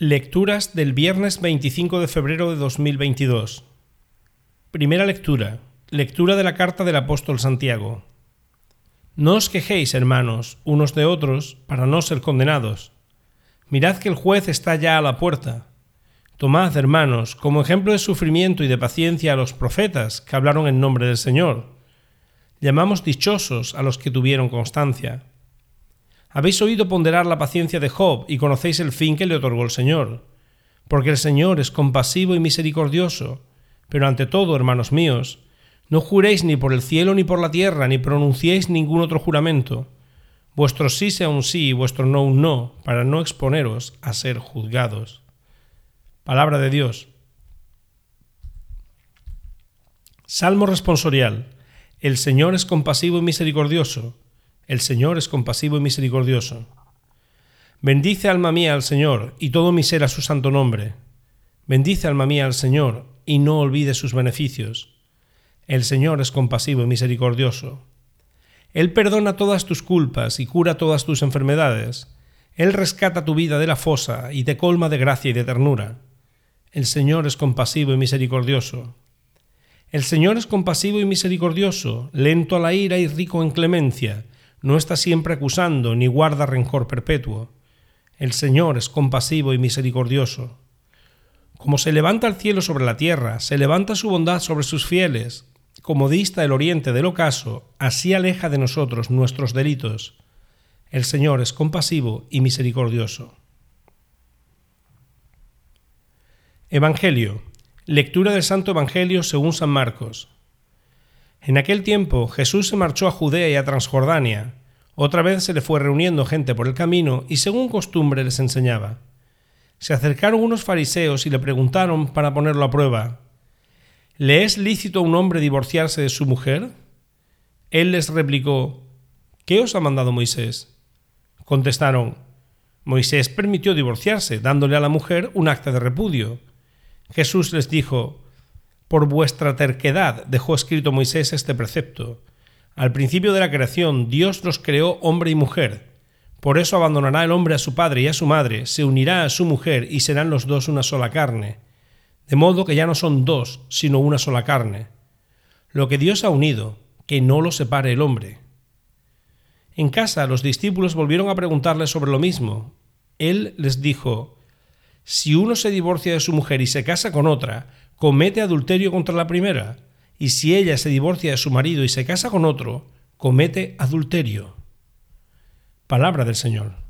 Lecturas del viernes 25 de febrero de 2022. Primera lectura. Lectura de la carta del apóstol Santiago. No os quejéis, hermanos, unos de otros, para no ser condenados. Mirad que el juez está ya a la puerta. Tomad, hermanos, como ejemplo de sufrimiento y de paciencia a los profetas que hablaron en nombre del Señor. Llamamos dichosos a los que tuvieron constancia. Habéis oído ponderar la paciencia de Job y conocéis el fin que le otorgó el Señor. Porque el Señor es compasivo y misericordioso. Pero ante todo, hermanos míos, no juréis ni por el cielo ni por la tierra, ni pronunciéis ningún otro juramento. Vuestro sí sea un sí y vuestro no un no, para no exponeros a ser juzgados. Palabra de Dios. Salmo responsorial. El Señor es compasivo y misericordioso el Señor es compasivo y misericordioso. Bendice alma mía al Señor, y todo mi ser a su santo nombre. Bendice alma mía al Señor, y no olvide sus beneficios. El Señor es compasivo y misericordioso. Él perdona todas tus culpas y cura todas tus enfermedades. Él rescata tu vida de la fosa y te colma de gracia y de ternura. El Señor es compasivo y misericordioso. El Señor es compasivo y misericordioso, lento a la ira y rico en clemencia no está siempre acusando ni guarda rencor perpetuo. El Señor es compasivo y misericordioso. Como se levanta el cielo sobre la tierra, se levanta su bondad sobre sus fieles, como dista el oriente del ocaso, así aleja de nosotros nuestros delitos. El Señor es compasivo y misericordioso. Evangelio. Lectura del Santo Evangelio según San Marcos. En aquel tiempo Jesús se marchó a Judea y a Transjordania. Otra vez se le fue reuniendo gente por el camino y según costumbre les enseñaba. Se acercaron unos fariseos y le preguntaron para ponerlo a prueba, ¿Le es lícito a un hombre divorciarse de su mujer? Él les replicó, ¿Qué os ha mandado Moisés? Contestaron, Moisés permitió divorciarse, dándole a la mujer un acta de repudio. Jesús les dijo, por vuestra terquedad dejó escrito Moisés este precepto. Al principio de la creación Dios los creó hombre y mujer. Por eso abandonará el hombre a su padre y a su madre, se unirá a su mujer y serán los dos una sola carne. De modo que ya no son dos, sino una sola carne. Lo que Dios ha unido, que no lo separe el hombre. En casa los discípulos volvieron a preguntarle sobre lo mismo. Él les dijo, Si uno se divorcia de su mujer y se casa con otra, comete adulterio contra la primera, y si ella se divorcia de su marido y se casa con otro, comete adulterio. Palabra del Señor.